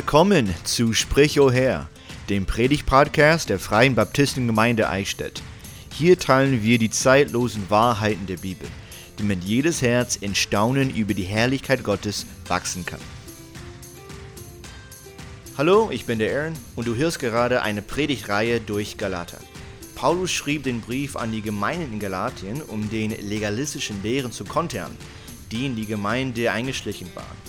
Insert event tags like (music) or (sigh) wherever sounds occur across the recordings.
Willkommen zu Sprich O Herr, dem Predigt-Podcast der Freien Baptistengemeinde Eichstätt. Hier teilen wir die zeitlosen Wahrheiten der Bibel, damit jedes Herz in Staunen über die Herrlichkeit Gottes wachsen kann. Hallo, ich bin der Aaron und du hörst gerade eine Predigtreihe durch Galater. Paulus schrieb den Brief an die Gemeinden in Galatien, um den legalistischen Lehren zu kontern, die in die Gemeinde eingeschlichen waren.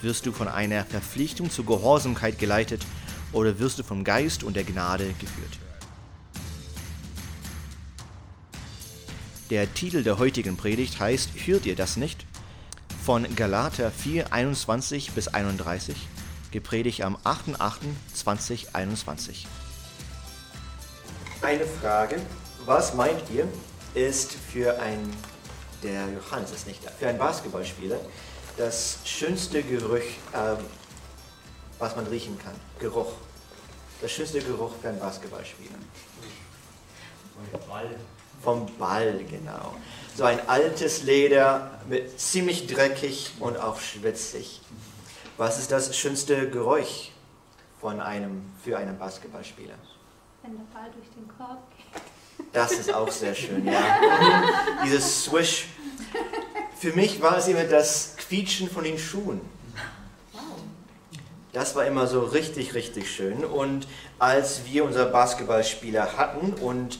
Wirst du von einer Verpflichtung zur Gehorsamkeit geleitet oder wirst du vom Geist und der Gnade geführt? Der Titel der heutigen Predigt heißt Hört ihr das nicht? Von Galater 4, 21 bis 31, gepredigt am 8.8.2021. Eine Frage, was meint ihr, ist für ein, der Johannes ist nicht da, für einen Basketballspieler das schönste Gerüch, äh, was man riechen kann. Geruch. Das schönste Geruch für einen Basketballspieler. Vom Ball. Vom Ball, genau. So ein altes Leder, mit ziemlich dreckig und auch schwitzig. Was ist das schönste Geräusch von einem, für einen Basketballspieler? Wenn der Ball durch den Korb geht. Das ist auch sehr schön, ja. (laughs) Dieses Swish. Für mich war es immer das Quietschen von den Schuhen. Das war immer so richtig, richtig schön. Und als wir unsere Basketballspieler hatten und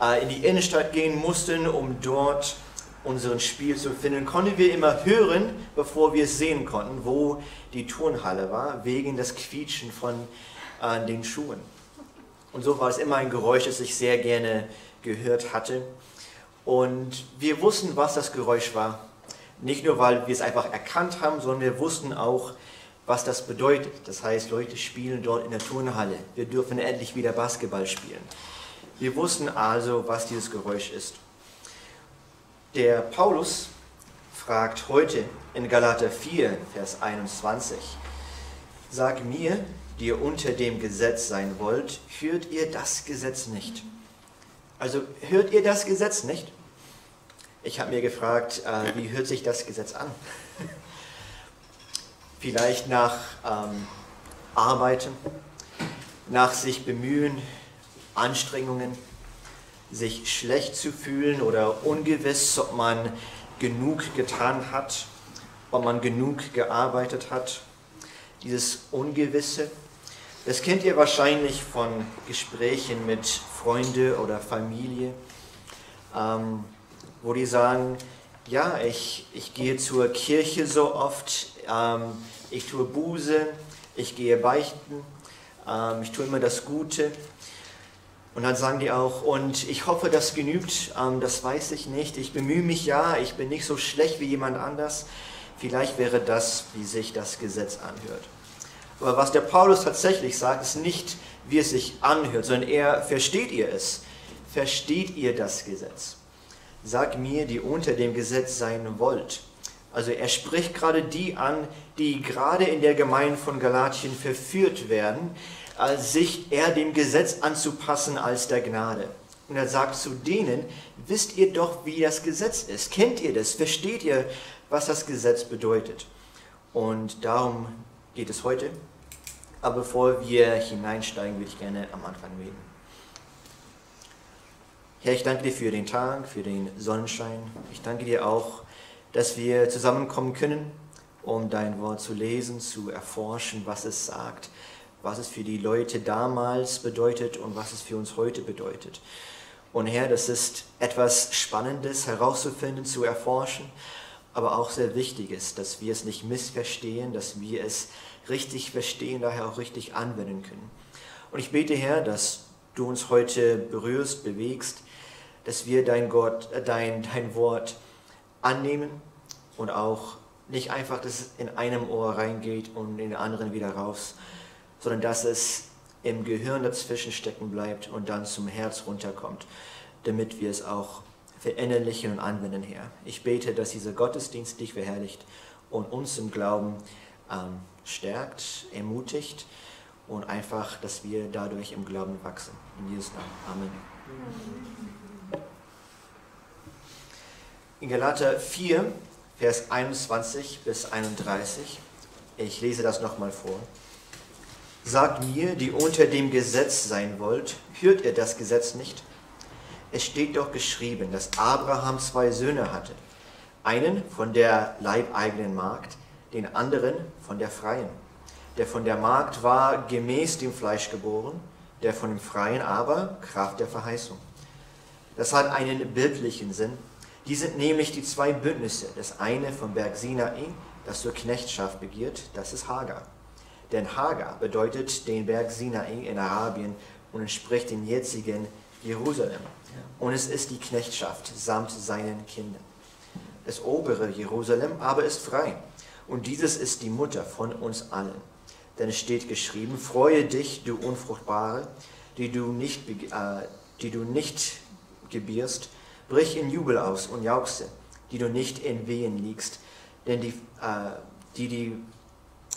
äh, in die Innenstadt gehen mussten, um dort unseren Spiel zu finden, konnten wir immer hören, bevor wir es sehen konnten, wo die Turnhalle war, wegen des Quietschen von äh, den Schuhen. Und so war es immer ein Geräusch, das ich sehr gerne gehört hatte. Und wir wussten, was das Geräusch war. Nicht nur, weil wir es einfach erkannt haben, sondern wir wussten auch, was das bedeutet. Das heißt, Leute spielen dort in der Turnhalle. Wir dürfen endlich wieder Basketball spielen. Wir wussten also, was dieses Geräusch ist. Der Paulus fragt heute in Galater 4, Vers 21, Sag mir, die ihr unter dem Gesetz sein wollt, hört ihr das Gesetz nicht? Also hört ihr das Gesetz nicht? Ich habe mir gefragt, äh, wie hört sich das Gesetz an? Vielleicht nach ähm, Arbeiten, nach sich bemühen, Anstrengungen, sich schlecht zu fühlen oder ungewiss, ob man genug getan hat, ob man genug gearbeitet hat. Dieses Ungewisse, das kennt ihr wahrscheinlich von Gesprächen mit Freunden oder Familie. Ähm, wo die sagen, ja, ich, ich gehe zur Kirche so oft, ähm, ich tue Buße, ich gehe beichten, ähm, ich tue immer das Gute. Und dann sagen die auch, und ich hoffe, das genügt, ähm, das weiß ich nicht, ich bemühe mich ja, ich bin nicht so schlecht wie jemand anders. Vielleicht wäre das, wie sich das Gesetz anhört. Aber was der Paulus tatsächlich sagt, ist nicht, wie es sich anhört, sondern er versteht ihr es. Versteht ihr das Gesetz? Sag mir, die unter dem Gesetz sein wollt. Also er spricht gerade die an, die gerade in der Gemeinde von Galatien verführt werden, sich eher dem Gesetz anzupassen als der Gnade. Und er sagt zu denen, wisst ihr doch, wie das Gesetz ist? Kennt ihr das? Versteht ihr, was das Gesetz bedeutet? Und darum geht es heute. Aber bevor wir hineinsteigen, würde ich gerne am Anfang reden. Herr, ich danke dir für den Tag, für den Sonnenschein. Ich danke dir auch, dass wir zusammenkommen können, um dein Wort zu lesen, zu erforschen, was es sagt, was es für die Leute damals bedeutet und was es für uns heute bedeutet. Und Herr, das ist etwas Spannendes herauszufinden, zu erforschen, aber auch sehr Wichtiges, dass wir es nicht missverstehen, dass wir es richtig verstehen, daher auch richtig anwenden können. Und ich bete, Herr, dass du uns heute berührst, bewegst, dass wir dein, Gott, äh, dein, dein Wort annehmen und auch nicht einfach, dass es in einem Ohr reingeht und in den anderen wieder raus, sondern dass es im Gehirn dazwischen stecken bleibt und dann zum Herz runterkommt, damit wir es auch verinnerlichen und anwenden, Herr. Ich bete, dass dieser Gottesdienst dich verherrlicht und uns im Glauben ähm, stärkt, ermutigt und einfach, dass wir dadurch im Glauben wachsen. In Jesus Namen. Amen. Amen. In Galater 4, Vers 21 bis 31, ich lese das nochmal vor. Sagt mir, die unter dem Gesetz sein wollt, hört ihr das Gesetz nicht? Es steht doch geschrieben, dass Abraham zwei Söhne hatte. Einen von der leibeigenen Magd, den anderen von der freien. Der von der Magd war gemäß dem Fleisch geboren, der von dem freien aber Kraft der Verheißung. Das hat einen bildlichen Sinn. Die sind nämlich die zwei Bündnisse. Das eine vom Berg Sinai, das zur Knechtschaft begiert, das ist Hagar. Denn Hagar bedeutet den Berg Sinai in Arabien und entspricht dem jetzigen Jerusalem. Und es ist die Knechtschaft samt seinen Kindern. Das obere Jerusalem aber ist frei. Und dieses ist die Mutter von uns allen. Denn es steht geschrieben, freue dich, du Unfruchtbare, die du nicht, äh, die du nicht gebierst, brich in Jubel aus und jauchze, die du nicht in Wehen liegst, denn die, äh, die, die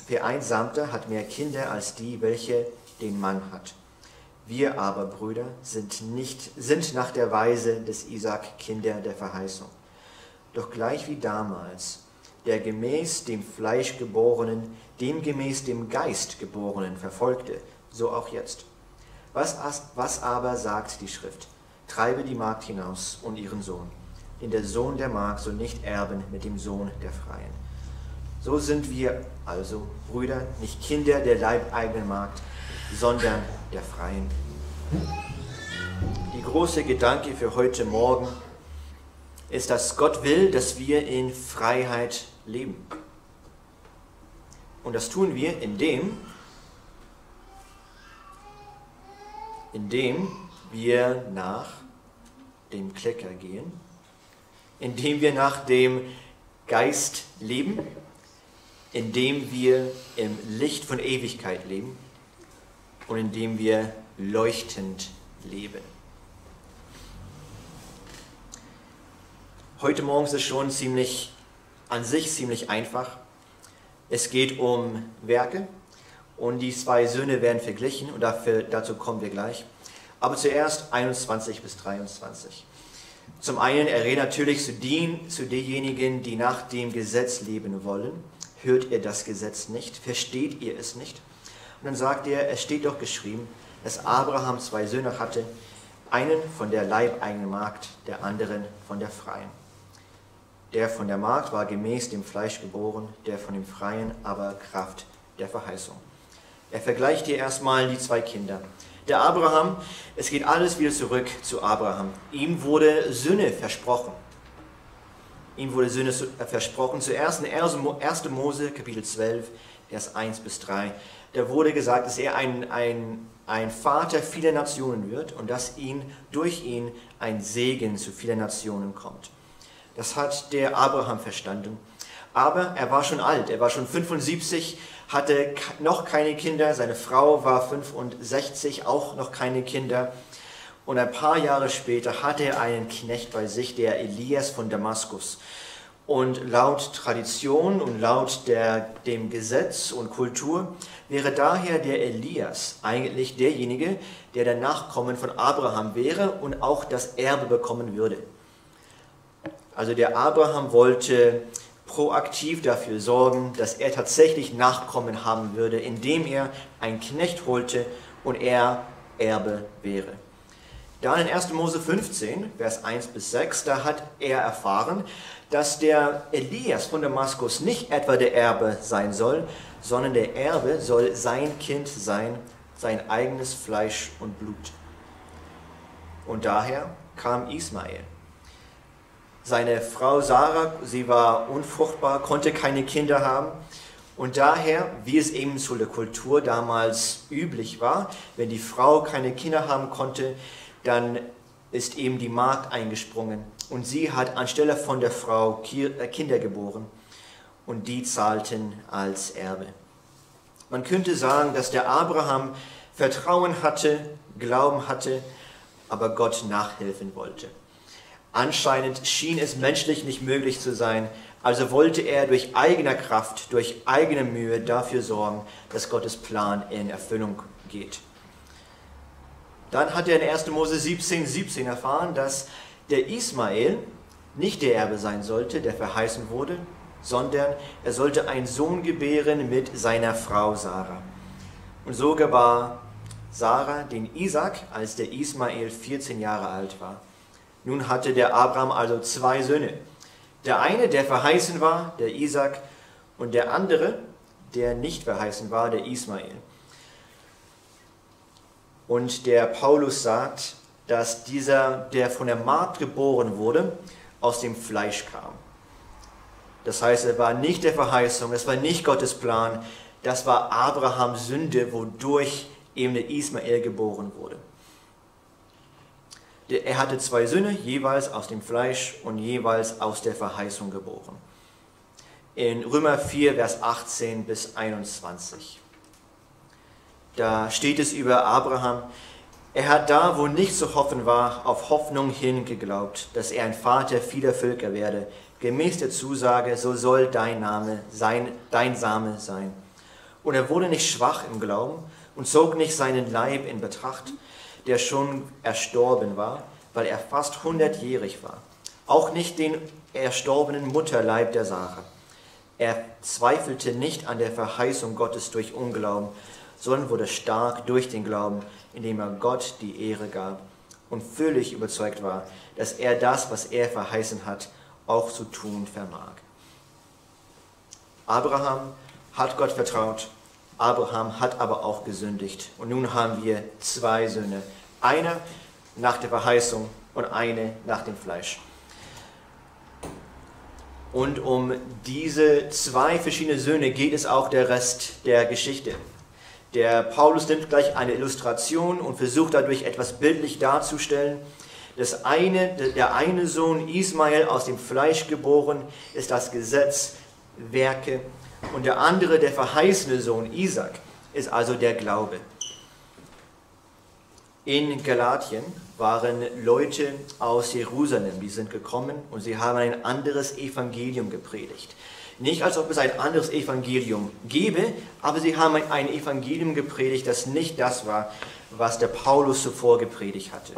Vereinsamte hat mehr Kinder als die, welche den Mann hat. Wir aber, Brüder, sind, nicht, sind nach der Weise des Isaak Kinder der Verheißung. Doch gleich wie damals, der gemäß dem Fleisch geborenen, dem gemäß dem Geist geborenen verfolgte, so auch jetzt. Was, was aber sagt die Schrift? Treibe die Magd hinaus und ihren Sohn, denn der Sohn der Magd soll nicht erben mit dem Sohn der Freien. So sind wir also, Brüder, nicht Kinder der leibeigenen Magd, sondern der Freien. Die große Gedanke für heute Morgen ist, dass Gott will, dass wir in Freiheit leben. Und das tun wir, indem, indem wir nach dem Klecker gehen, indem wir nach dem Geist leben indem wir im Licht von Ewigkeit leben und indem wir leuchtend leben. Heute Morgen ist es schon ziemlich an sich ziemlich einfach. Es geht um Werke und die zwei Söhne werden verglichen und dafür, dazu kommen wir gleich. Aber zuerst 21 bis 23. Zum einen, er redet natürlich zu, den, zu denjenigen, die nach dem Gesetz leben wollen Hört ihr das Gesetz nicht? Versteht ihr es nicht? Und dann sagt er, es steht doch geschrieben, dass Abraham zwei Söhne hatte, einen von der leibeigenen Magd, der anderen von der freien. Der von der Magd war gemäß dem Fleisch geboren, der von dem Freien aber Kraft der Verheißung. Er vergleicht hier erstmal die zwei Kinder. Der Abraham, es geht alles wieder zurück zu Abraham. Ihm wurde Sünde versprochen. Ihm wurde Söhne äh, versprochen. Zuerst in 1. Mose, Kapitel 12, Vers 1 bis 3. Da wurde gesagt, dass er ein, ein, ein Vater vieler Nationen wird und dass ihn, durch ihn ein Segen zu vielen Nationen kommt. Das hat der Abraham verstanden. Aber er war schon alt, er war schon 75, hatte noch keine Kinder, seine Frau war 65, auch noch keine Kinder. Und ein paar Jahre später hatte er einen Knecht bei sich, der Elias von Damaskus. Und laut Tradition und laut der, dem Gesetz und Kultur wäre daher der Elias eigentlich derjenige, der der Nachkommen von Abraham wäre und auch das Erbe bekommen würde. Also der Abraham wollte proaktiv dafür sorgen, dass er tatsächlich Nachkommen haben würde, indem er einen Knecht holte und er Erbe wäre. Dann in 1. Mose 15, Vers 1 bis 6, da hat er erfahren, dass der Elias von Damaskus nicht etwa der Erbe sein soll, sondern der Erbe soll sein Kind sein, sein eigenes Fleisch und Blut. Und daher kam Ismael. Seine Frau Sarah, sie war unfruchtbar, konnte keine Kinder haben. Und daher, wie es eben zu der Kultur damals üblich war, wenn die Frau keine Kinder haben konnte, dann ist eben die Magd eingesprungen und sie hat anstelle von der Frau äh, Kinder geboren und die zahlten als Erbe. Man könnte sagen, dass der Abraham Vertrauen hatte, Glauben hatte, aber Gott nachhelfen wollte. Anscheinend schien es menschlich nicht möglich zu sein, also wollte er durch eigene Kraft, durch eigene Mühe dafür sorgen, dass Gottes Plan in Erfüllung geht. Dann hat er in 1. Mose 17, 17 erfahren, dass der Ismael nicht der Erbe sein sollte, der verheißen wurde, sondern er sollte einen Sohn gebären mit seiner Frau Sarah. Und so gebar Sarah den Isaac, als der Ismael 14 Jahre alt war. Nun hatte der Abraham also zwei Söhne. Der eine, der verheißen war, der Isaac, und der andere, der nicht verheißen war, der Ismael. Und der Paulus sagt, dass dieser, der von der Magd geboren wurde, aus dem Fleisch kam. Das heißt, er war nicht der Verheißung, es war nicht Gottes Plan, das war Abrahams Sünde, wodurch eben der Ismael geboren wurde. Er hatte zwei Söhne, jeweils aus dem Fleisch und jeweils aus der Verheißung geboren. In Römer 4, Vers 18 bis 21. Da steht es über Abraham, er hat da, wo nichts zu hoffen war, auf Hoffnung hin geglaubt, dass er ein Vater vieler Völker werde. Gemäß der Zusage, so soll dein Name sein, dein Same sein. Und er wurde nicht schwach im Glauben und zog nicht seinen Leib in Betracht, der schon erstorben war, weil er fast hundertjährig war. Auch nicht den erstorbenen Mutterleib der Sache. Er zweifelte nicht an der Verheißung Gottes durch Unglauben, sondern wurde stark durch den Glauben, indem er Gott die Ehre gab und völlig überzeugt war, dass er das, was er verheißen hat, auch zu tun vermag. Abraham hat Gott vertraut, Abraham hat aber auch gesündigt. Und nun haben wir zwei Söhne. Einer nach der Verheißung und eine nach dem Fleisch. Und um diese zwei verschiedenen Söhne geht es auch der Rest der Geschichte. Der Paulus nimmt gleich eine Illustration und versucht dadurch etwas bildlich darzustellen. Das eine, der eine Sohn Ismael aus dem Fleisch geboren ist das Gesetz, Werke und der andere, der verheißene Sohn Isaac, ist also der Glaube. In Galatien waren Leute aus Jerusalem, die sind gekommen und sie haben ein anderes Evangelium gepredigt. Nicht als ob es ein anderes Evangelium gäbe, aber sie haben ein Evangelium gepredigt, das nicht das war, was der Paulus zuvor gepredigt hatte.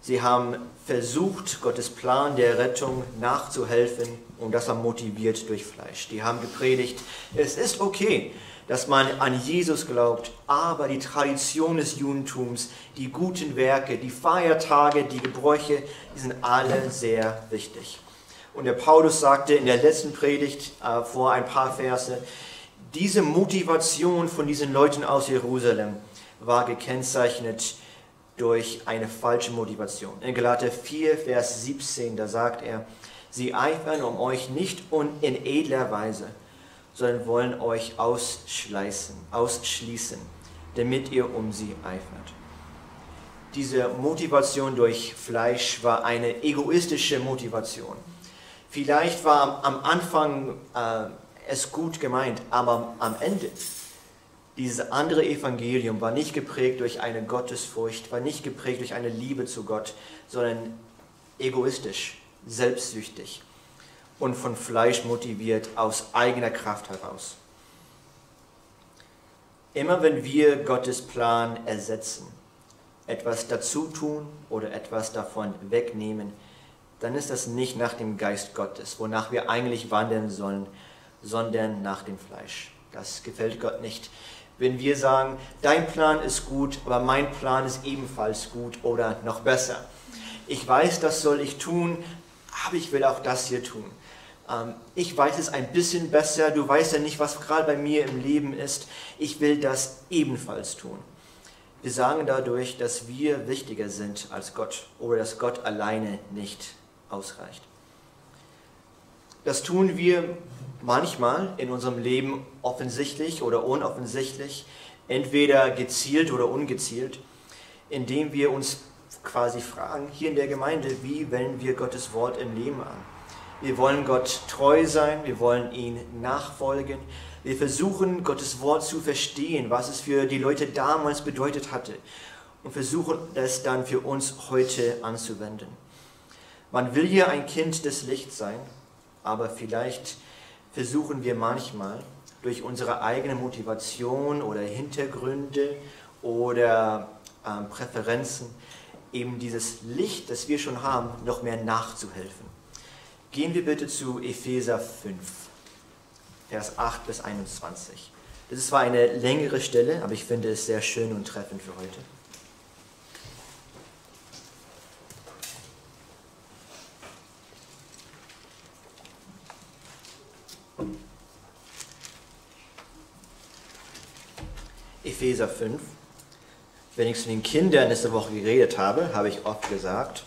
Sie haben versucht, Gottes Plan der Rettung nachzuhelfen und das war motiviert durch Fleisch. Die haben gepredigt, es ist okay, dass man an Jesus glaubt, aber die Tradition des Judentums, die guten Werke, die Feiertage, die Gebräuche, die sind alle sehr wichtig. Und der Paulus sagte in der letzten Predigt äh, vor ein paar Verse, diese Motivation von diesen Leuten aus Jerusalem war gekennzeichnet durch eine falsche Motivation. In Galater 4, Vers 17, da sagt er, sie eifern um euch nicht in edler Weise, sondern wollen euch ausschleißen, ausschließen, damit ihr um sie eifert. Diese Motivation durch Fleisch war eine egoistische Motivation. Vielleicht war am Anfang äh, es gut gemeint, aber am Ende dieses andere Evangelium war nicht geprägt durch eine Gottesfurcht, war nicht geprägt durch eine Liebe zu Gott, sondern egoistisch, selbstsüchtig und von Fleisch motiviert aus eigener Kraft heraus. Immer wenn wir Gottes Plan ersetzen, etwas dazu tun oder etwas davon wegnehmen, dann ist das nicht nach dem Geist Gottes, wonach wir eigentlich wandeln sollen, sondern nach dem Fleisch. Das gefällt Gott nicht wenn wir sagen, dein Plan ist gut, aber mein Plan ist ebenfalls gut oder noch besser. Ich weiß, das soll ich tun, aber ich will auch das hier tun. Ähm, ich weiß es ein bisschen besser, du weißt ja nicht, was gerade bei mir im Leben ist. Ich will das ebenfalls tun. Wir sagen dadurch, dass wir wichtiger sind als Gott oder dass Gott alleine nicht ausreicht. Das tun wir manchmal in unserem Leben offensichtlich oder unoffensichtlich, entweder gezielt oder ungezielt, indem wir uns quasi fragen, hier in der Gemeinde, wie wenden wir Gottes Wort im Leben an? Wir wollen Gott treu sein, wir wollen ihn nachfolgen, wir versuchen Gottes Wort zu verstehen, was es für die Leute damals bedeutet hatte und versuchen es dann für uns heute anzuwenden. Man will hier ein Kind des Lichts sein, aber vielleicht versuchen wir manchmal durch unsere eigene Motivation oder Hintergründe oder ähm, Präferenzen eben dieses Licht, das wir schon haben, noch mehr nachzuhelfen. Gehen wir bitte zu Epheser 5, Vers 8 bis 21. Das ist zwar eine längere Stelle, aber ich finde es sehr schön und treffend für heute. Epheser 5. Wenn ich zu den Kindern letzte Woche geredet habe, habe ich oft gesagt,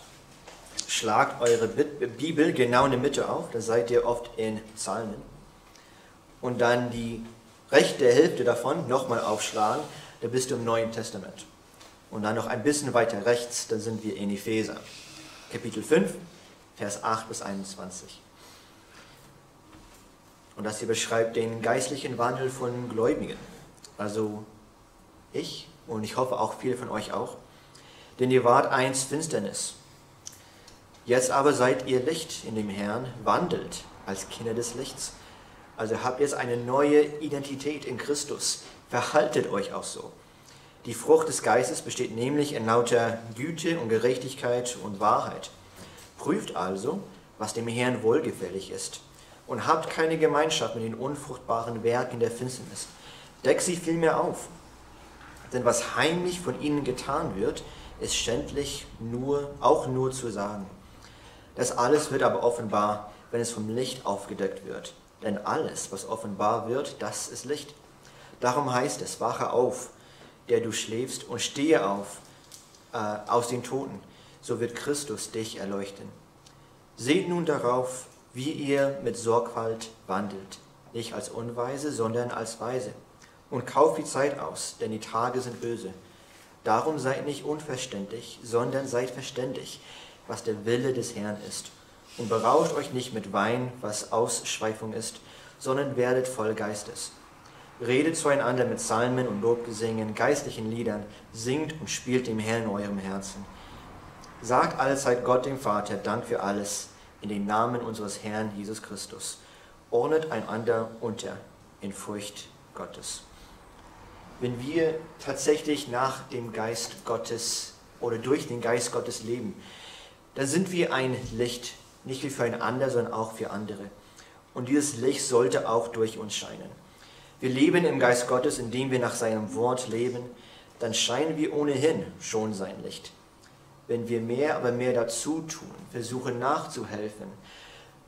schlagt eure Bibel genau in der Mitte auf, da seid ihr oft in Psalmen. Und dann die rechte Hälfte davon nochmal aufschlagen, da bist du im Neuen Testament. Und dann noch ein bisschen weiter rechts, da sind wir in Epheser. Kapitel 5, Vers 8 bis 21. Und das hier beschreibt den geistlichen Wandel von Gläubigen. Also ich und ich hoffe auch viele von euch auch. Denn ihr wart einst Finsternis. Jetzt aber seid ihr Licht in dem Herrn, wandelt als Kinder des Lichts. Also habt jetzt eine neue Identität in Christus. Verhaltet euch auch so. Die Frucht des Geistes besteht nämlich in lauter Güte und Gerechtigkeit und Wahrheit. Prüft also, was dem Herrn wohlgefällig ist, und habt keine Gemeinschaft mit den unfruchtbaren Werken der Finsternis. Deckt sie vielmehr auf denn was heimlich von ihnen getan wird, ist schändlich nur, auch nur zu sagen. Das alles wird aber offenbar, wenn es vom Licht aufgedeckt wird. Denn alles, was offenbar wird, das ist Licht. Darum heißt es, wache auf, der du schläfst, und stehe auf äh, aus den Toten, so wird Christus dich erleuchten. Seht nun darauf, wie ihr mit Sorgfalt wandelt, nicht als Unweise, sondern als Weise und kauft die Zeit aus, denn die Tage sind böse. Darum seid nicht unverständlich, sondern seid verständig, was der Wille des Herrn ist. Und berauscht euch nicht mit Wein, was Ausschweifung ist, sondern werdet voll Geistes. Redet zueinander mit Psalmen und Lobgesängen, geistlichen Liedern, singt und spielt dem Herrn in eurem Herzen. Sagt allezeit Gott dem Vater Dank für alles in den Namen unseres Herrn Jesus Christus. Ordnet einander unter in Furcht Gottes wenn wir tatsächlich nach dem Geist Gottes oder durch den Geist Gottes leben, dann sind wir ein Licht, nicht wie für ein anderer, sondern auch für andere. Und dieses Licht sollte auch durch uns scheinen. Wir leben im Geist Gottes, indem wir nach seinem Wort leben, dann scheinen wir ohnehin schon sein Licht. Wenn wir mehr, aber mehr dazu tun, versuchen nachzuhelfen,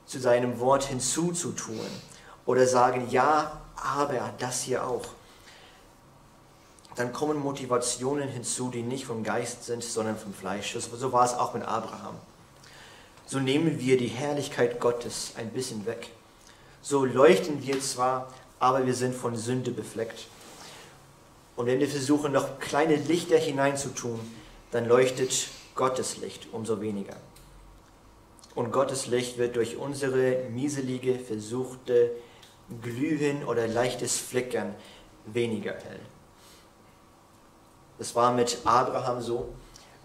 zu seinem Wort hinzuzutun oder sagen, ja, aber das hier auch, dann kommen Motivationen hinzu, die nicht vom Geist sind, sondern vom Fleisch. So war es auch mit Abraham. So nehmen wir die Herrlichkeit Gottes ein bisschen weg. So leuchten wir zwar, aber wir sind von Sünde befleckt. Und wenn wir versuchen, noch kleine Lichter hineinzutun, dann leuchtet Gottes Licht umso weniger. Und Gottes Licht wird durch unsere mieselige, versuchte Glühen oder leichtes Flickern weniger hell. Das war mit Abraham so.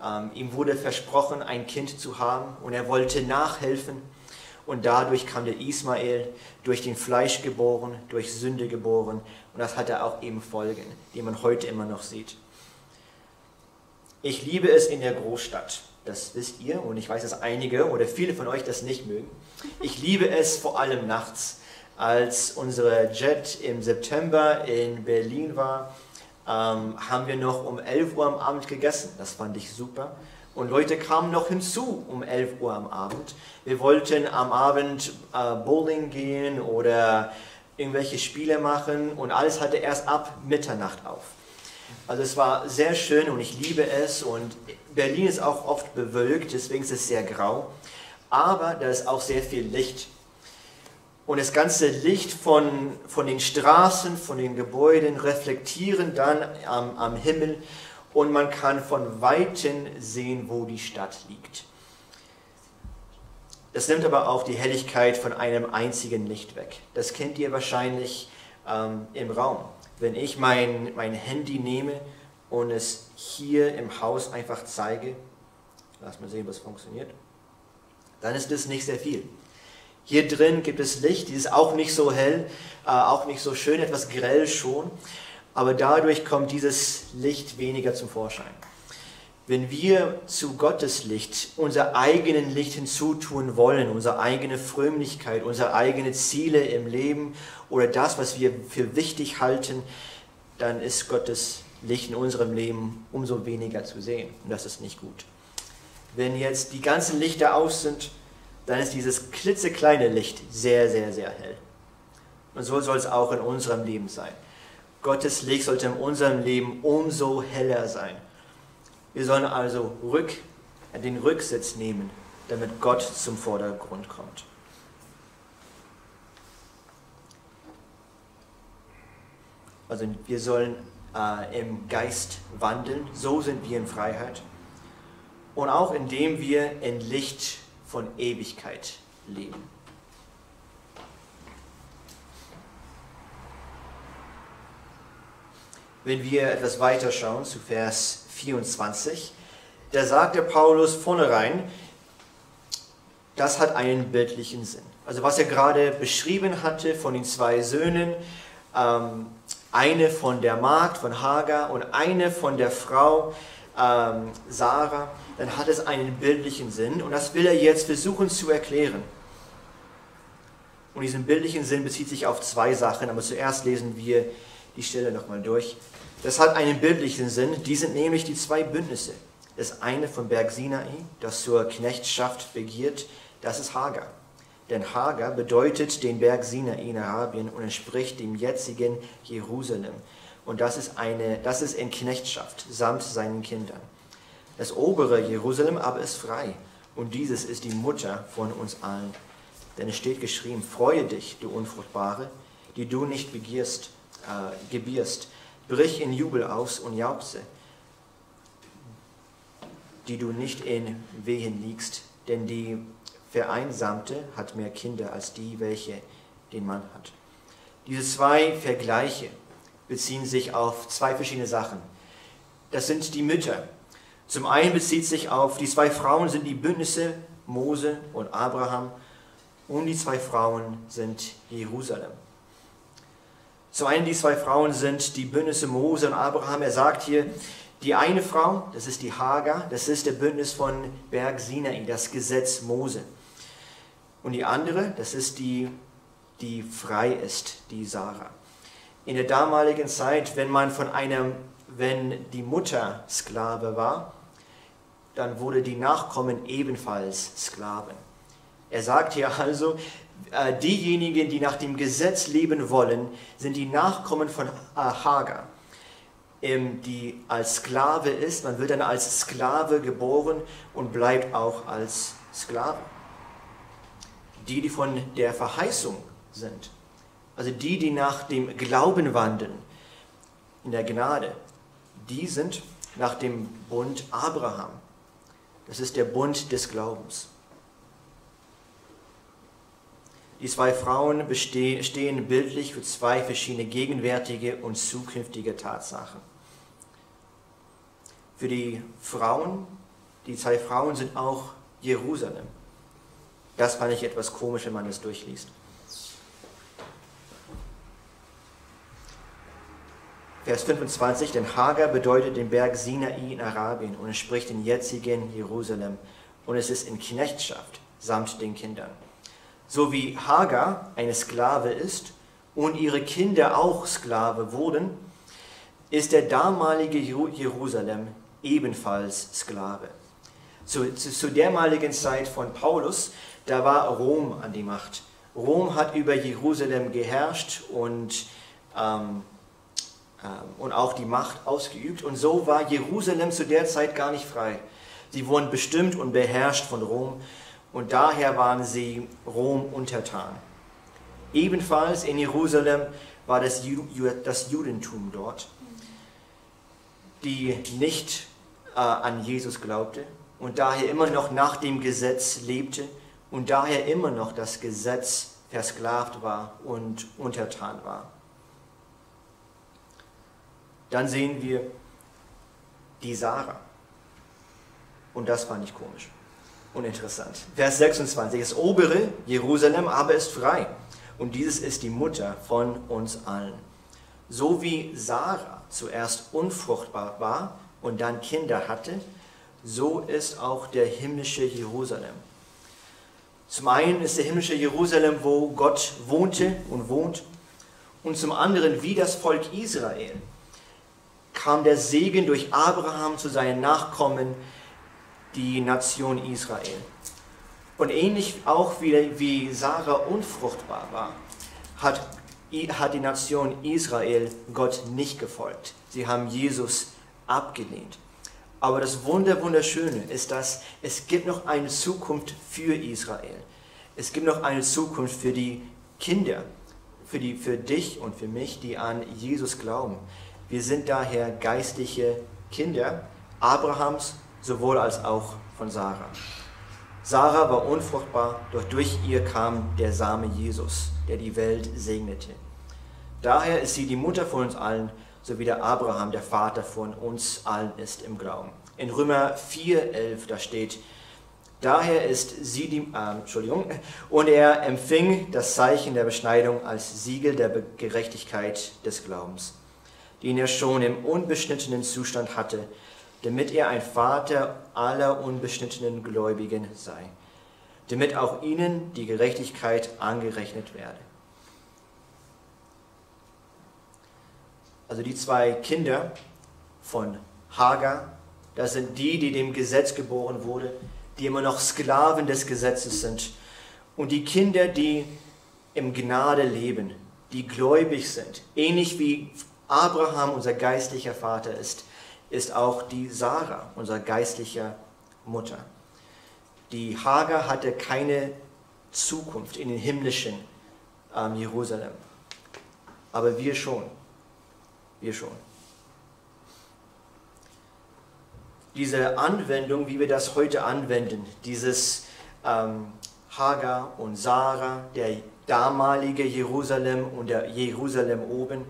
Ähm, ihm wurde versprochen, ein Kind zu haben und er wollte nachhelfen. Und dadurch kam der Ismael durch den Fleisch geboren, durch Sünde geboren. Und das hatte auch eben Folgen, die man heute immer noch sieht. Ich liebe es in der Großstadt. Das wisst ihr und ich weiß, dass einige oder viele von euch das nicht mögen. Ich liebe es vor allem nachts. Als unsere Jet im September in Berlin war, ähm, haben wir noch um 11 Uhr am Abend gegessen. Das fand ich super. Und Leute kamen noch hinzu um 11 Uhr am Abend. Wir wollten am Abend äh, Bowling gehen oder irgendwelche Spiele machen und alles hatte erst ab Mitternacht auf. Also es war sehr schön und ich liebe es und Berlin ist auch oft bewölkt, deswegen ist es sehr grau. Aber da ist auch sehr viel Licht und das ganze Licht von, von den Straßen, von den Gebäuden reflektieren dann am, am Himmel und man kann von weitem sehen, wo die Stadt liegt. Das nimmt aber auch die Helligkeit von einem einzigen Licht weg. Das kennt ihr wahrscheinlich ähm, im Raum. Wenn ich mein, mein Handy nehme und es hier im Haus einfach zeige, lass mal sehen, was funktioniert, dann ist das nicht sehr viel. Hier drin gibt es Licht, die ist auch nicht so hell, äh, auch nicht so schön, etwas grell schon, aber dadurch kommt dieses Licht weniger zum Vorschein. Wenn wir zu Gottes Licht unser eigenes Licht hinzutun wollen, unsere eigene Frömmlichkeit, unsere eigenen Ziele im Leben oder das, was wir für wichtig halten, dann ist Gottes Licht in unserem Leben umso weniger zu sehen. Und das ist nicht gut. Wenn jetzt die ganzen Lichter aus sind, dann ist dieses klitzekleine Licht sehr, sehr, sehr hell. Und so soll es auch in unserem Leben sein. Gottes Licht sollte in unserem Leben umso heller sein. Wir sollen also rück, den Rücksitz nehmen, damit Gott zum Vordergrund kommt. Also wir sollen äh, im Geist wandeln, so sind wir in Freiheit. Und auch indem wir in Licht von Ewigkeit leben. Wenn wir etwas weiter schauen zu Vers 24, da sagt der Paulus vornherein, das hat einen bildlichen Sinn. Also was er gerade beschrieben hatte von den zwei Söhnen, ähm, eine von der Magd, von Hagar und eine von der Frau ähm, Sarah, dann hat es einen bildlichen Sinn und das will er jetzt versuchen zu erklären. Und diesen bildlichen Sinn bezieht sich auf zwei Sachen, aber zuerst lesen wir die Stelle nochmal durch. Das hat einen bildlichen Sinn, die sind nämlich die zwei Bündnisse. Das eine vom Berg Sinai, das zur Knechtschaft begiert, das ist Hagar. Denn Hagar bedeutet den Berg Sinai in Arabien und entspricht dem jetzigen Jerusalem. Und das ist, eine, das ist in Knechtschaft samt seinen Kindern. Das obere Jerusalem aber ist frei. Und dieses ist die Mutter von uns allen. Denn es steht geschrieben, freue dich, du Unfruchtbare, die du nicht begierst, äh, gebierst. Brich in Jubel aus und jauchze, die du nicht in Wehen liegst, denn die Vereinsamte hat mehr Kinder als die, welche den Mann hat. Diese zwei Vergleiche beziehen sich auf zwei verschiedene Sachen. Das sind die Mütter. Zum einen bezieht sich auf, die zwei Frauen sind die Bündnisse Mose und Abraham und die zwei Frauen sind Jerusalem. Zum einen die zwei Frauen sind die Bündnisse Mose und Abraham. Er sagt hier, die eine Frau, das ist die Hagar, das ist der Bündnis von Berg Sinai, das Gesetz Mose. Und die andere, das ist die, die frei ist, die Sarah. In der damaligen Zeit, wenn man von einem, wenn die Mutter Sklave war, dann wurde die Nachkommen ebenfalls Sklaven. Er sagt hier also, äh, diejenigen, die nach dem Gesetz leben wollen, sind die Nachkommen von Hagar, die als Sklave ist. Man wird dann als Sklave geboren und bleibt auch als Sklave. Die, die von der Verheißung sind, also die, die nach dem Glauben wandeln, in der Gnade, die sind nach dem Bund Abraham. Das ist der Bund des Glaubens. Die zwei Frauen stehen bildlich für zwei verschiedene gegenwärtige und zukünftige Tatsachen. Für die Frauen, die zwei Frauen sind auch Jerusalem. Das fand ich etwas komisch, wenn man das durchliest. Vers 25, denn Hagar bedeutet den Berg Sinai in Arabien und entspricht den jetzigen Jerusalem und es ist in Knechtschaft samt den Kindern so wie Hagar eine Sklave ist und ihre Kinder auch Sklave wurden, ist der damalige Jerusalem ebenfalls Sklave. Zu, zu, zu dermaligen Zeit von Paulus, da war Rom an die Macht. Rom hat über Jerusalem geherrscht und, ähm, und auch die Macht ausgeübt. Und so war Jerusalem zu der Zeit gar nicht frei. Sie wurden bestimmt und beherrscht von Rom und daher waren sie Rom untertan. Ebenfalls in Jerusalem war das, das Judentum dort, die nicht äh, an Jesus glaubte und daher immer noch nach dem Gesetz lebte und daher immer noch das Gesetz versklavt war und untertan war. Dann sehen wir die Sarah. Und das fand ich komisch uninteressant. Vers 26. Das obere Jerusalem aber ist frei. Und dieses ist die Mutter von uns allen. So wie Sarah zuerst unfruchtbar war und dann Kinder hatte, so ist auch der himmlische Jerusalem. Zum einen ist der himmlische Jerusalem, wo Gott wohnte und wohnt, und zum anderen, wie das Volk Israel, kam der Segen durch Abraham zu seinen Nachkommen, die Nation Israel. Und ähnlich auch wie, wie Sarah unfruchtbar war, hat, hat die Nation Israel Gott nicht gefolgt. Sie haben Jesus abgelehnt. Aber das Wunder, Wunderschöne ist, dass es gibt noch eine Zukunft für Israel. Es gibt noch eine Zukunft für die Kinder, für, die, für dich und für mich, die an Jesus glauben. Wir sind daher geistliche Kinder Abrahams sowohl als auch von Sarah. Sarah war unfruchtbar, doch durch ihr kam der Same Jesus, der die Welt segnete. Daher ist sie die Mutter von uns allen, so wie der Abraham der Vater von uns allen ist im Glauben. In Römer 4,11 da steht, daher ist sie die, äh, Entschuldigung, und er empfing das Zeichen der Beschneidung als Siegel der Gerechtigkeit des Glaubens, den er schon im unbeschnittenen Zustand hatte, damit er ein Vater aller unbeschnittenen Gläubigen sei, damit auch ihnen die Gerechtigkeit angerechnet werde. Also die zwei Kinder von Hagar, das sind die, die dem Gesetz geboren wurden, die immer noch Sklaven des Gesetzes sind. Und die Kinder, die im Gnade leben, die gläubig sind, ähnlich wie Abraham unser geistlicher Vater ist, ist auch die Sarah, unser geistlicher Mutter. Die Hagar hatte keine Zukunft in den himmlischen ähm, Jerusalem. Aber wir schon. Wir schon. Diese Anwendung, wie wir das heute anwenden, dieses ähm, Hagar und Sarah, der damalige Jerusalem und der Jerusalem oben,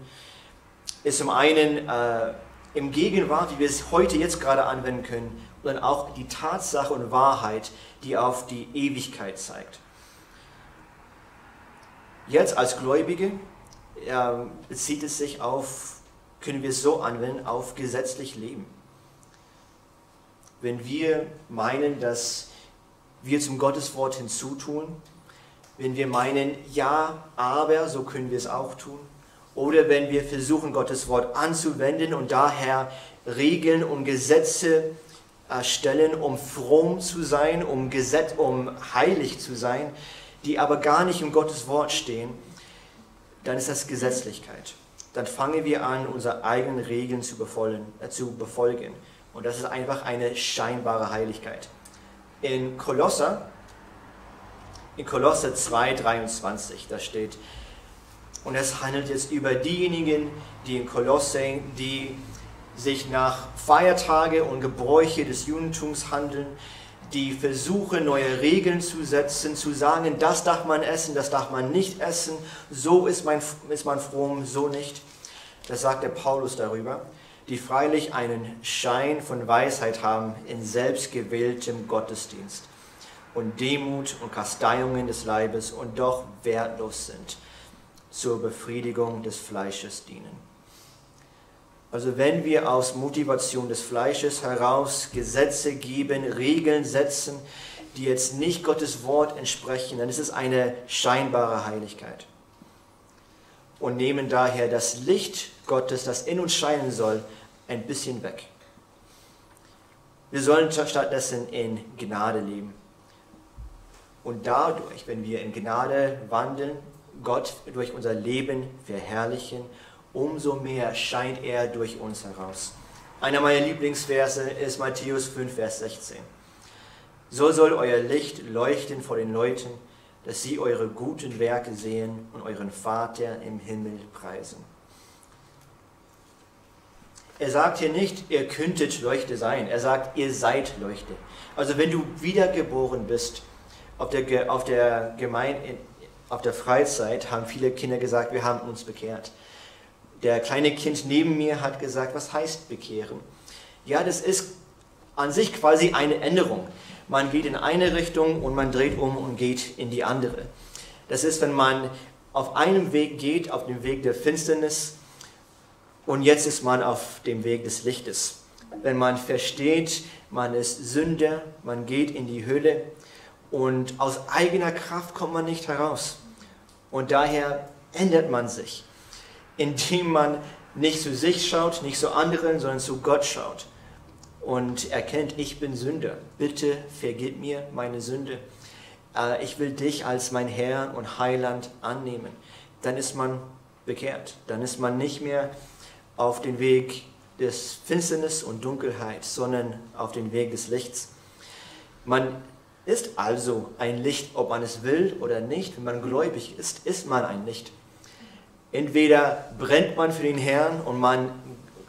ist zum einen äh, im Gegenwart, wie wir es heute jetzt gerade anwenden können, und dann auch die Tatsache und Wahrheit, die auf die Ewigkeit zeigt. Jetzt als Gläubige äh, bezieht es sich auf, können wir es so anwenden, auf gesetzlich Leben. Wenn wir meinen, dass wir zum Gotteswort hinzutun, wenn wir meinen, ja, aber, so können wir es auch tun, oder wenn wir versuchen, Gottes Wort anzuwenden und daher Regeln und Gesetze erstellen, um fromm zu sein, um, Gesetz, um heilig zu sein, die aber gar nicht im Gottes Wort stehen, dann ist das Gesetzlichkeit. Dann fangen wir an, unsere eigenen Regeln zu befolgen. Äh, zu befolgen. Und das ist einfach eine scheinbare Heiligkeit. In Kolosser, in Kolosser 2, 23, da steht, und es handelt jetzt über diejenigen, die in Kolosse, die sich nach Feiertage und Gebräuche des Judentums handeln, die versuchen, neue Regeln zu setzen, zu sagen, das darf man essen, das darf man nicht essen, so ist man, ist man fromm, so nicht. Das sagt der Paulus darüber, die freilich einen Schein von Weisheit haben in selbstgewähltem Gottesdienst und Demut und Kasteiungen des Leibes und doch wertlos sind zur Befriedigung des Fleisches dienen. Also wenn wir aus Motivation des Fleisches heraus Gesetze geben, Regeln setzen, die jetzt nicht Gottes Wort entsprechen, dann ist es eine scheinbare Heiligkeit. Und nehmen daher das Licht Gottes, das in uns scheinen soll, ein bisschen weg. Wir sollen stattdessen in Gnade leben. Und dadurch, wenn wir in Gnade wandeln, Gott durch unser Leben verherrlichen, umso mehr scheint er durch uns heraus. Einer meiner Lieblingsverse ist Matthäus 5, Vers 16. So soll euer Licht leuchten vor den Leuten, dass sie eure guten Werke sehen und euren Vater im Himmel preisen. Er sagt hier nicht, ihr könntet Leuchte sein. Er sagt, ihr seid Leuchte. Also wenn du wiedergeboren bist, auf der, auf der Gemeinde, auf der Freizeit haben viele Kinder gesagt, wir haben uns bekehrt. Der kleine Kind neben mir hat gesagt, was heißt bekehren? Ja, das ist an sich quasi eine Änderung. Man geht in eine Richtung und man dreht um und geht in die andere. Das ist, wenn man auf einem Weg geht, auf dem Weg der Finsternis, und jetzt ist man auf dem Weg des Lichtes. wenn man versteht, man ist Sünder, man geht in die Hölle und aus eigener Kraft kommt man nicht heraus. Und daher ändert man sich, indem man nicht zu sich schaut, nicht zu anderen, sondern zu Gott schaut und erkennt, ich bin Sünder. Bitte vergib mir meine Sünde. Äh, ich will dich als mein Herr und Heiland annehmen. Dann ist man bekehrt. Dann ist man nicht mehr auf dem Weg des Finsternis und Dunkelheit, sondern auf dem Weg des Lichts. Man ist also ein Licht, ob man es will oder nicht. Wenn man gläubig ist, ist man ein Licht. Entweder brennt man für den Herrn und man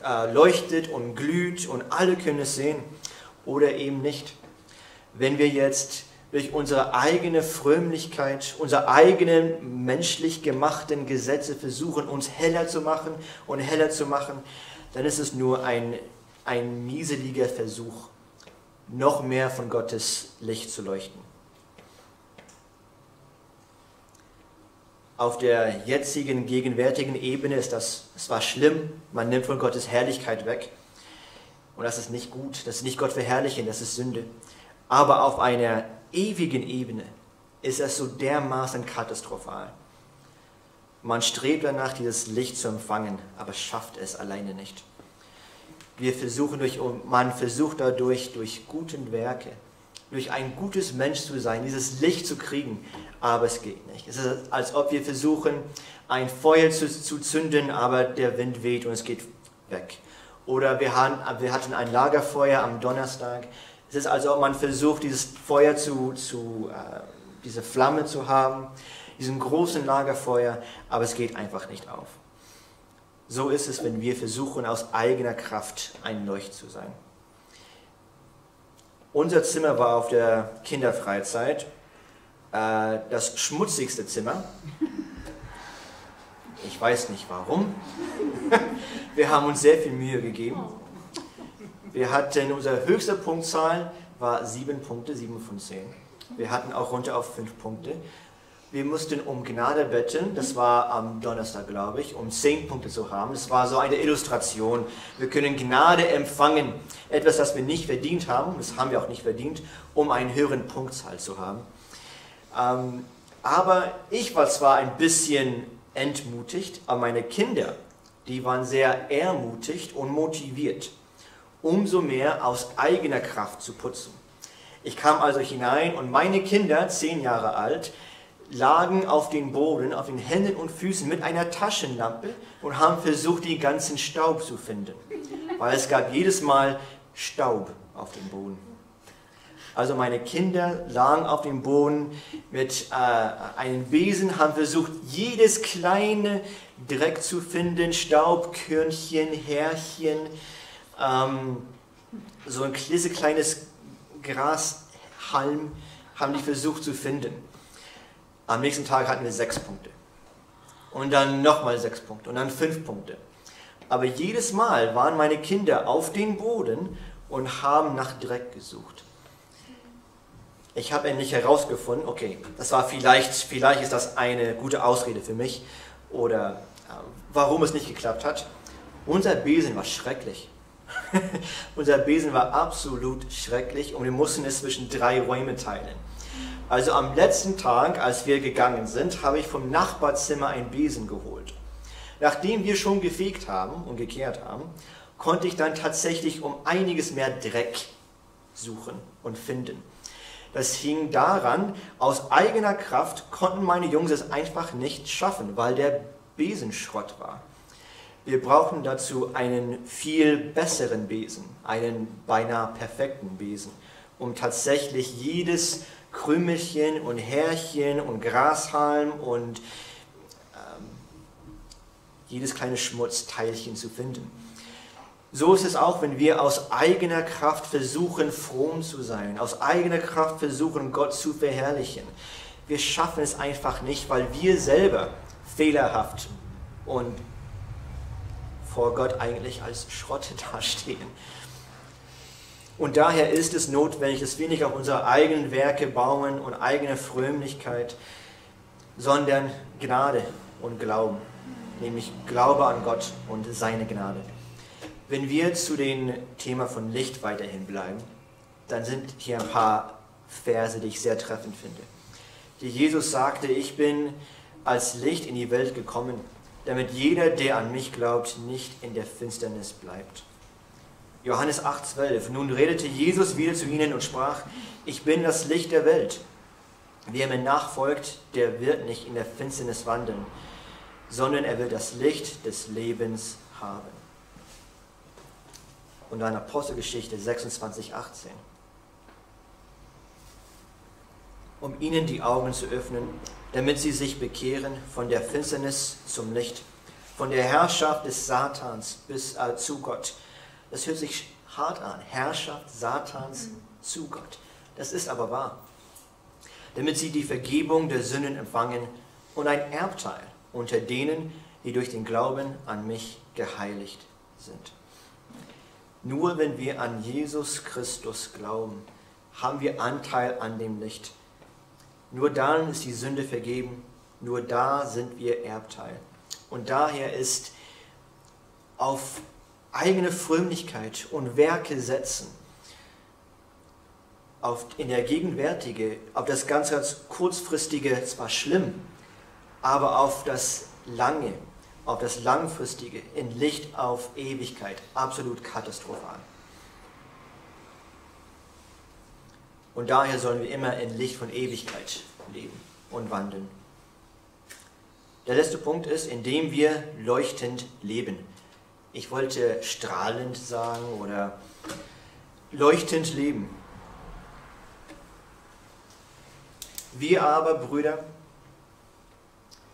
äh, leuchtet und glüht und alle können es sehen, oder eben nicht. Wenn wir jetzt durch unsere eigene Frömmlichkeit, unsere eigenen menschlich gemachten Gesetze versuchen, uns heller zu machen und heller zu machen, dann ist es nur ein, ein mieseliger Versuch, noch mehr von Gottes Licht zu leuchten. Auf der jetzigen, gegenwärtigen Ebene ist das zwar schlimm, man nimmt von Gottes Herrlichkeit weg. Und das ist nicht gut, das ist nicht Gott verherrlichen, das ist Sünde. Aber auf einer ewigen Ebene ist es so dermaßen katastrophal. Man strebt danach, dieses Licht zu empfangen, aber schafft es alleine nicht. Wir versuchen durch, man versucht dadurch, durch guten Werke, durch ein gutes Mensch zu sein, dieses Licht zu kriegen, aber es geht nicht. Es ist, als ob wir versuchen, ein Feuer zu, zu zünden, aber der Wind weht und es geht weg. Oder wir, haben, wir hatten ein Lagerfeuer am Donnerstag. Es ist, als ob man versucht, dieses Feuer zu, zu äh, diese Flamme zu haben, diesen großen Lagerfeuer, aber es geht einfach nicht auf. So ist es, wenn wir versuchen, aus eigener Kraft ein Leucht zu sein. Unser Zimmer war auf der Kinderfreizeit äh, das schmutzigste Zimmer. Ich weiß nicht warum. (laughs) Wir haben uns sehr viel Mühe gegeben. Wir hatten, unsere höchste Punktzahl war sieben Punkte, sieben von zehn. Wir hatten auch runter auf fünf Punkte. Wir mussten um Gnade betteln, das war am Donnerstag, glaube ich, um zehn Punkte zu haben. Das war so eine Illustration. Wir können Gnade empfangen, etwas, das wir nicht verdient haben, das haben wir auch nicht verdient, um einen höheren Punktzahl zu haben. Ähm, aber ich war zwar ein bisschen entmutigt, aber meine Kinder, die waren sehr ermutigt und motiviert, umso mehr aus eigener Kraft zu putzen. Ich kam also hinein und meine Kinder, zehn Jahre alt, lagen auf dem Boden, auf den Händen und Füßen mit einer Taschenlampe und haben versucht, den ganzen Staub zu finden. Weil es gab jedes Mal Staub auf dem Boden. Also meine Kinder lagen auf dem Boden mit äh, einem Besen, haben versucht, jedes kleine Dreck zu finden, Staubkörnchen, Härchen, ähm, so ein klitzekleines Grashalm, haben die versucht zu finden. Am nächsten Tag hatten wir sechs Punkte. Und dann nochmal sechs Punkte und dann fünf Punkte. Aber jedes Mal waren meine Kinder auf dem Boden und haben nach Dreck gesucht. Ich habe endlich herausgefunden, okay, das war vielleicht, vielleicht ist das eine gute Ausrede für mich oder äh, warum es nicht geklappt hat. Unser Besen war schrecklich. (laughs) Unser Besen war absolut schrecklich und wir mussten es zwischen drei Räume teilen. Also am letzten Tag, als wir gegangen sind, habe ich vom Nachbarzimmer ein Besen geholt. Nachdem wir schon gefegt haben und gekehrt haben, konnte ich dann tatsächlich um einiges mehr Dreck suchen und finden. Das hing daran, aus eigener Kraft konnten meine Jungs es einfach nicht schaffen, weil der Besen Schrott war. Wir brauchen dazu einen viel besseren Besen, einen beinahe perfekten Besen, um tatsächlich jedes Krümelchen und Härchen und Grashalm und ähm, jedes kleine Schmutzteilchen zu finden. So ist es auch, wenn wir aus eigener Kraft versuchen, fromm zu sein, aus eigener Kraft versuchen, Gott zu verherrlichen. Wir schaffen es einfach nicht, weil wir selber fehlerhaft und vor Gott eigentlich als Schrott (laughs) dastehen. Und daher ist es notwendig, dass wir nicht auf unsere eigenen Werke bauen und eigene Frömmlichkeit, sondern Gnade und Glauben, nämlich Glaube an Gott und seine Gnade. Wenn wir zu dem Thema von Licht weiterhin bleiben, dann sind hier ein paar Verse, die ich sehr treffend finde. Die Jesus sagte, ich bin als Licht in die Welt gekommen, damit jeder, der an mich glaubt, nicht in der Finsternis bleibt. Johannes 8,12. Nun redete Jesus wieder zu ihnen und sprach, ich bin das Licht der Welt. Wer mir nachfolgt, der wird nicht in der Finsternis wandeln, sondern er wird das Licht des Lebens haben. Und dann Apostelgeschichte 26, 18. Um ihnen die Augen zu öffnen, damit sie sich bekehren von der Finsternis zum Licht, von der Herrschaft des Satans bis äh, zu Gott. Das hört sich hart an. Herrschaft Satans mhm. zu Gott. Das ist aber wahr. Damit sie die Vergebung der Sünden empfangen und ein Erbteil unter denen, die durch den Glauben an mich geheiligt sind. Nur wenn wir an Jesus Christus glauben, haben wir Anteil an dem Licht. Nur dann ist die Sünde vergeben, nur da sind wir Erbteil. Und daher ist auf eigene Frömmigkeit und Werke setzen, auf, in der Gegenwärtige, auf das ganz, ganz kurzfristige zwar schlimm, aber auf das Lange, auf das Langfristige, in Licht auf Ewigkeit, absolut katastrophal. Und daher sollen wir immer in Licht von Ewigkeit leben und wandeln. Der letzte Punkt ist, indem wir leuchtend leben. Ich wollte strahlend sagen oder leuchtend leben. Wir aber, Brüder,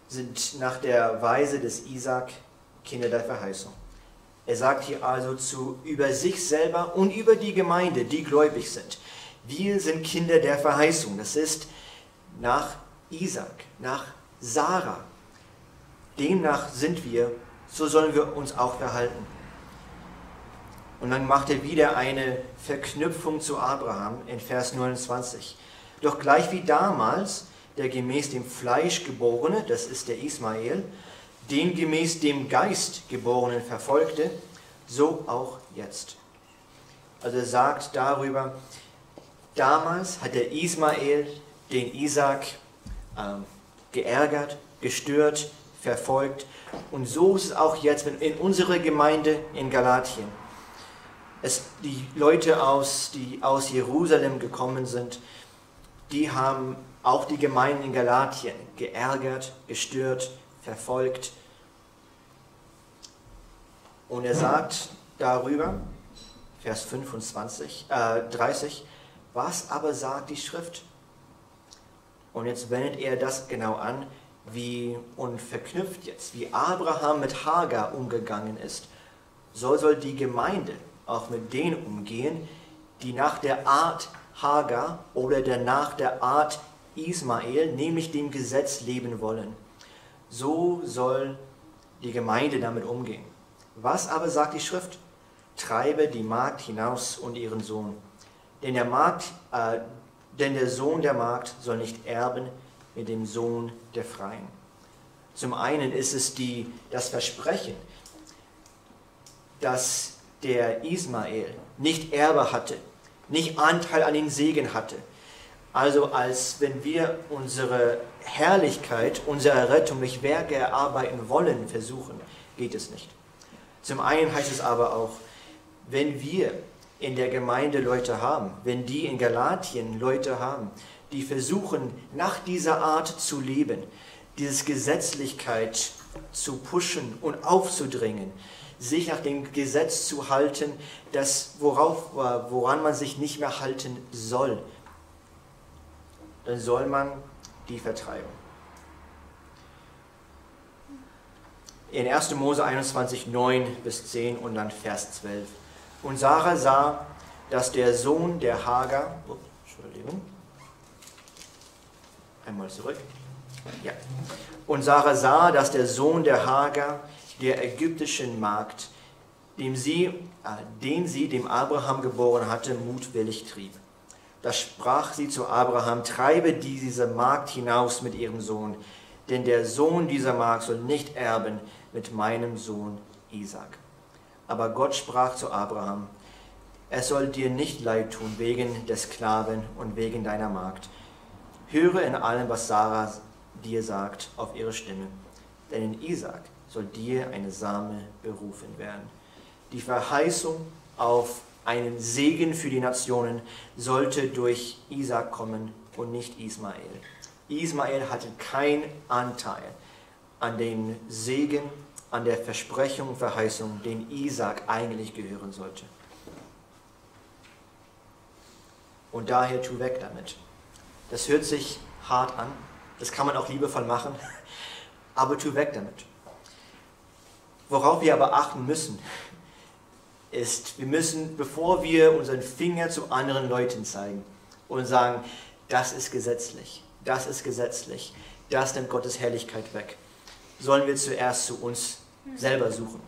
sind nach der Weise des Isaac Kinder der Verheißung. Er sagt hier also zu über sich selber und über die Gemeinde, die gläubig sind. Wir sind Kinder der Verheißung. Das ist nach Isaac, nach Sarah. Demnach sind wir, so sollen wir uns auch verhalten. Und dann macht er wieder eine Verknüpfung zu Abraham in Vers 29. Doch gleich wie damals der gemäß dem Fleisch geborene, das ist der Ismael, den gemäß dem Geist geborenen verfolgte, so auch jetzt. Also er sagt darüber, damals hat der Ismael den Isaac ähm, geärgert, gestört, verfolgt. Und so ist es auch jetzt in unserer Gemeinde in Galatien. Es, die Leute, aus, die aus Jerusalem gekommen sind, die haben auch die Gemeinden in Galatien geärgert, gestört, verfolgt. Und er sagt darüber, Vers 25, äh, 30, was aber sagt die Schrift? Und jetzt wendet er das genau an, wie und verknüpft jetzt, wie Abraham mit Hagar umgegangen ist. So soll die Gemeinde auch mit denen umgehen, die nach der Art Hagar oder der nach der Art Ismael, nämlich dem Gesetz leben wollen. So soll die Gemeinde damit umgehen. Was aber sagt die Schrift? Treibe die Magd hinaus und ihren Sohn. Denn der, Magd, äh, denn der Sohn der Magd soll nicht erben mit dem Sohn der Freien. Zum einen ist es die, das Versprechen, dass der Ismael nicht Erbe hatte, nicht Anteil an den Segen hatte, also als wenn wir unsere Herrlichkeit, unsere Rettung durch Werke erarbeiten wollen, versuchen, geht es nicht. Zum einen heißt es aber auch, wenn wir in der Gemeinde Leute haben, wenn die in Galatien Leute haben, die versuchen, nach dieser Art zu leben, diese Gesetzlichkeit zu pushen und aufzudringen, sich nach dem Gesetz zu halten, das worauf, woran man sich nicht mehr halten soll, dann soll man die vertreiben. In 1. Mose 21, 9 bis 10 und dann Vers 12. Und Sarah sah, dass der Sohn der Hagar, Entschuldigung, einmal zurück. Ja. Und Sarah sah, dass der Sohn der Hagar, der ägyptischen Magd, dem sie, äh, den sie dem Abraham geboren hatte, mutwillig trieb. Da sprach sie zu Abraham, treibe diese Magd hinaus mit ihrem Sohn, denn der Sohn dieser Magd soll nicht erben mit meinem Sohn Isaac. Aber Gott sprach zu Abraham, es soll dir nicht leid tun wegen des Sklaven und wegen deiner Magd. Höre in allem, was Sarah dir sagt, auf ihre Stimme. Denn in Isaac soll dir eine Same berufen werden. Die Verheißung auf einen Segen für die Nationen sollte durch Isaac kommen und nicht Ismael. Ismael hatte keinen Anteil an dem Segen, an der Versprechung Verheißung, den Isaac eigentlich gehören sollte. Und daher tu weg damit. Das hört sich hart an, das kann man auch liebevoll machen, (laughs) aber tu weg damit. Worauf wir aber achten müssen, ist, wir müssen, bevor wir unseren Finger zu anderen Leuten zeigen und sagen, das ist gesetzlich, das ist gesetzlich, das nimmt Gottes Herrlichkeit weg, sollen wir zuerst zu uns selber suchen.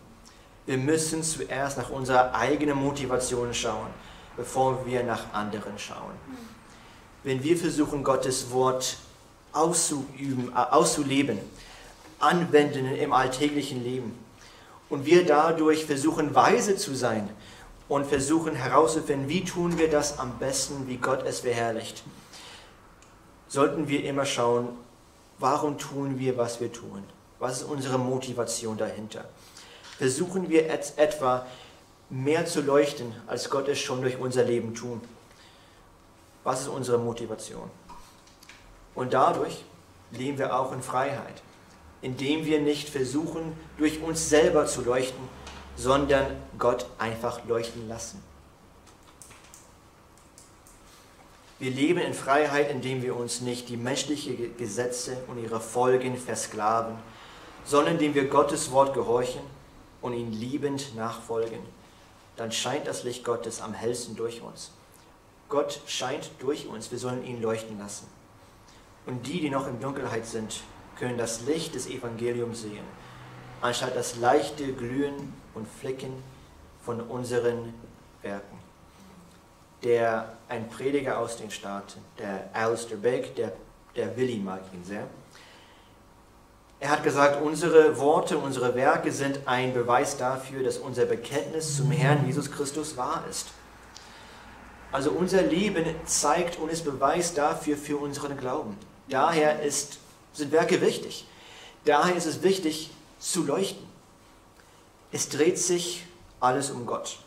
Wir müssen zuerst nach unserer eigenen Motivation schauen, bevor wir nach anderen schauen. Wenn wir versuchen, Gottes Wort auszuüben, äh, auszuleben, anwenden im alltäglichen Leben, und wir dadurch versuchen weise zu sein und versuchen herauszufinden, wie tun wir das am besten, wie Gott es verherrlicht, sollten wir immer schauen, warum tun wir, was wir tun? Was ist unsere Motivation dahinter? Versuchen wir etwa mehr zu leuchten, als Gott es schon durch unser Leben tun? Was ist unsere Motivation? Und dadurch leben wir auch in Freiheit indem wir nicht versuchen, durch uns selber zu leuchten, sondern Gott einfach leuchten lassen. Wir leben in Freiheit, indem wir uns nicht die menschlichen Gesetze und ihre Folgen versklaven, sondern indem wir Gottes Wort gehorchen und ihn liebend nachfolgen. Dann scheint das Licht Gottes am hellsten durch uns. Gott scheint durch uns, wir sollen ihn leuchten lassen. Und die, die noch in Dunkelheit sind, können das Licht des Evangeliums sehen, anstatt das leichte Glühen und Flicken von unseren Werken. Der, ein Prediger aus den Staaten, der Alistair Begg, der, der Willi mag ihn sehr, er hat gesagt, unsere Worte, unsere Werke sind ein Beweis dafür, dass unser Bekenntnis zum Herrn Jesus Christus wahr ist. Also unser Leben zeigt und ist Beweis dafür für unseren Glauben. Daher ist sind Werke wichtig. Daher ist es wichtig zu leuchten. Es dreht sich alles um Gott.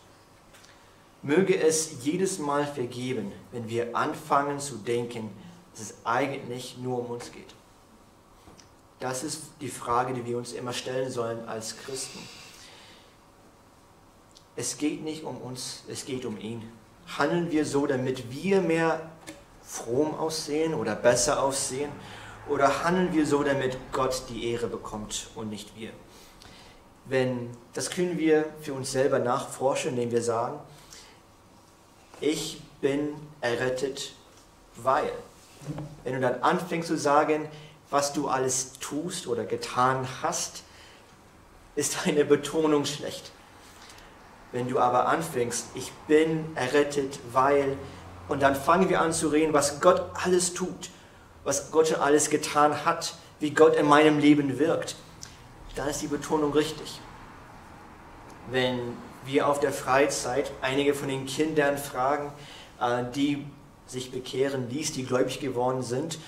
Möge es jedes Mal vergeben, wenn wir anfangen zu denken, dass es eigentlich nur um uns geht. Das ist die Frage, die wir uns immer stellen sollen als Christen. Es geht nicht um uns, es geht um ihn. Handeln wir so, damit wir mehr fromm aussehen oder besser aussehen oder handeln wir so, damit Gott die Ehre bekommt und nicht wir? Wenn, das können wir für uns selber nachforschen, indem wir sagen, ich bin errettet, weil. Wenn du dann anfängst zu sagen, was du alles tust oder getan hast, ist deine Betonung schlecht. Wenn du aber anfängst, ich bin errettet, weil, und dann fangen wir an zu reden, was Gott alles tut was Gott schon alles getan hat, wie Gott in meinem Leben wirkt, dann ist die Betonung richtig. Wenn wir auf der Freizeit einige von den Kindern fragen, äh, die sich bekehren ließ, die gläubig geworden sind,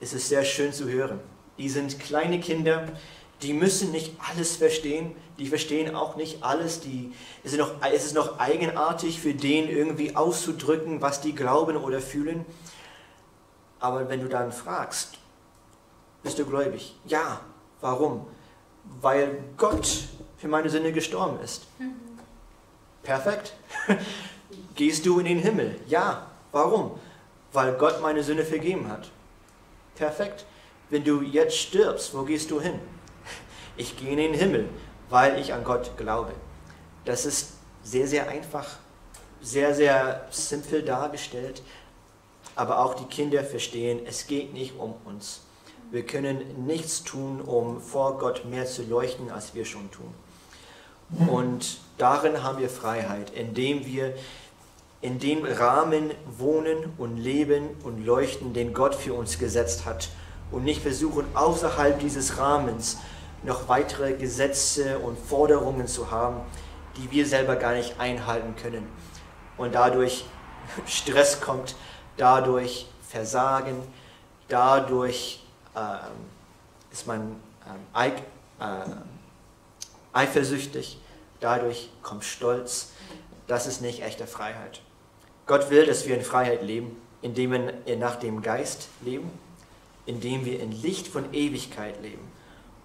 ist es sehr schön zu hören. Die sind kleine Kinder, die müssen nicht alles verstehen, die verstehen auch nicht alles, die, es, ist noch, es ist noch eigenartig für den irgendwie auszudrücken, was die glauben oder fühlen. Aber wenn du dann fragst, bist du gläubig? Ja. Warum? Weil Gott für meine Sünde gestorben ist. Mhm. Perfekt. (laughs) Gehst du in den Himmel? Ja. Warum? Weil Gott meine Sünde vergeben hat. Perfekt. Wenn du jetzt stirbst, wo gehst du hin? Ich gehe in den Himmel, weil ich an Gott glaube. Das ist sehr, sehr einfach, sehr, sehr simpel dargestellt aber auch die Kinder verstehen, es geht nicht um uns. Wir können nichts tun, um vor Gott mehr zu leuchten, als wir schon tun. Und darin haben wir Freiheit, indem wir in dem Rahmen wohnen und leben und leuchten, den Gott für uns gesetzt hat und nicht versuchen, außerhalb dieses Rahmens noch weitere Gesetze und Forderungen zu haben, die wir selber gar nicht einhalten können. Und dadurch (laughs) Stress kommt, dadurch Versagen, dadurch ähm, ist man eig, äh, eifersüchtig, dadurch kommt Stolz. Das ist nicht echte Freiheit. Gott will, dass wir in Freiheit leben, indem wir nach dem Geist leben, indem wir in Licht von Ewigkeit leben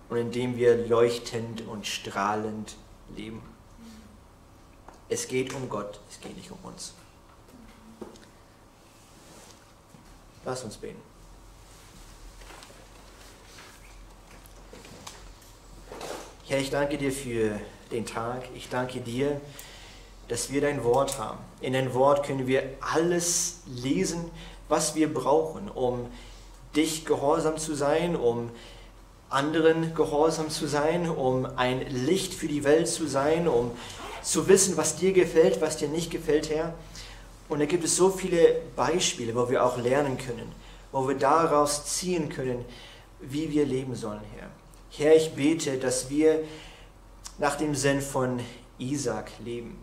und indem wir leuchtend und strahlend leben. Es geht um Gott, es geht nicht um uns. Lass uns beten. Herr, ich danke dir für den Tag. Ich danke dir, dass wir dein Wort haben. In dein Wort können wir alles lesen, was wir brauchen, um dich gehorsam zu sein, um anderen gehorsam zu sein, um ein Licht für die Welt zu sein, um zu wissen, was dir gefällt, was dir nicht gefällt, Herr. Und da gibt es so viele Beispiele, wo wir auch lernen können, wo wir daraus ziehen können, wie wir leben sollen, Herr. Herr, ich bete, dass wir nach dem Sinn von Isaac leben,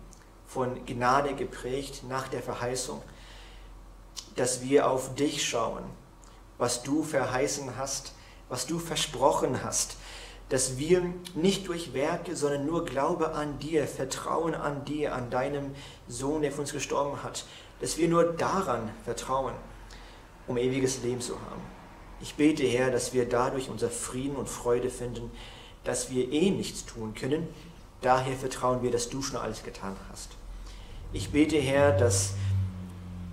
von Gnade geprägt, nach der Verheißung, dass wir auf dich schauen, was du verheißen hast, was du versprochen hast, dass wir nicht durch Werke, sondern nur Glaube an dir, Vertrauen an dir, an deinem Sohn, der für uns gestorben hat, dass wir nur daran vertrauen, um ewiges Leben zu haben. Ich bete, Herr, dass wir dadurch unser Frieden und Freude finden, dass wir eh nichts tun können. Daher vertrauen wir, dass du schon alles getan hast. Ich bete, Herr, dass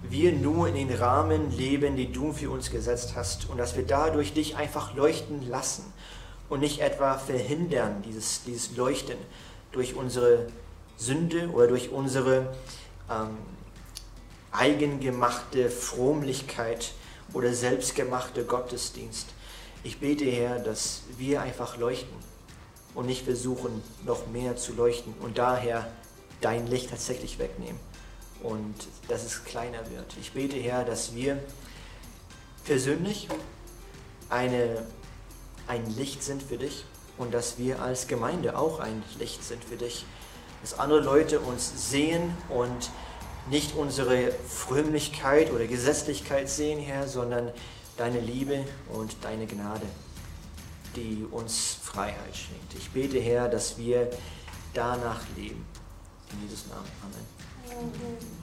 wir nur in den Rahmen leben, die du für uns gesetzt hast und dass wir dadurch dich einfach leuchten lassen und nicht etwa verhindern, dieses, dieses Leuchten durch unsere Sünde oder durch unsere ähm, eigengemachte Frömmlichkeit oder selbstgemachte Gottesdienst. Ich bete, Herr, dass wir einfach leuchten und nicht versuchen, noch mehr zu leuchten und daher dein Licht tatsächlich wegnehmen und dass es kleiner wird. Ich bete, Herr, dass wir persönlich eine ein Licht sind für dich und dass wir als Gemeinde auch ein Licht sind für dich. Dass andere Leute uns sehen und nicht unsere Frömmlichkeit oder Gesetzlichkeit sehen, Herr, sondern deine Liebe und deine Gnade, die uns Freiheit schenkt. Ich bete, Herr, dass wir danach leben. In Jesus Namen. Amen. Amen.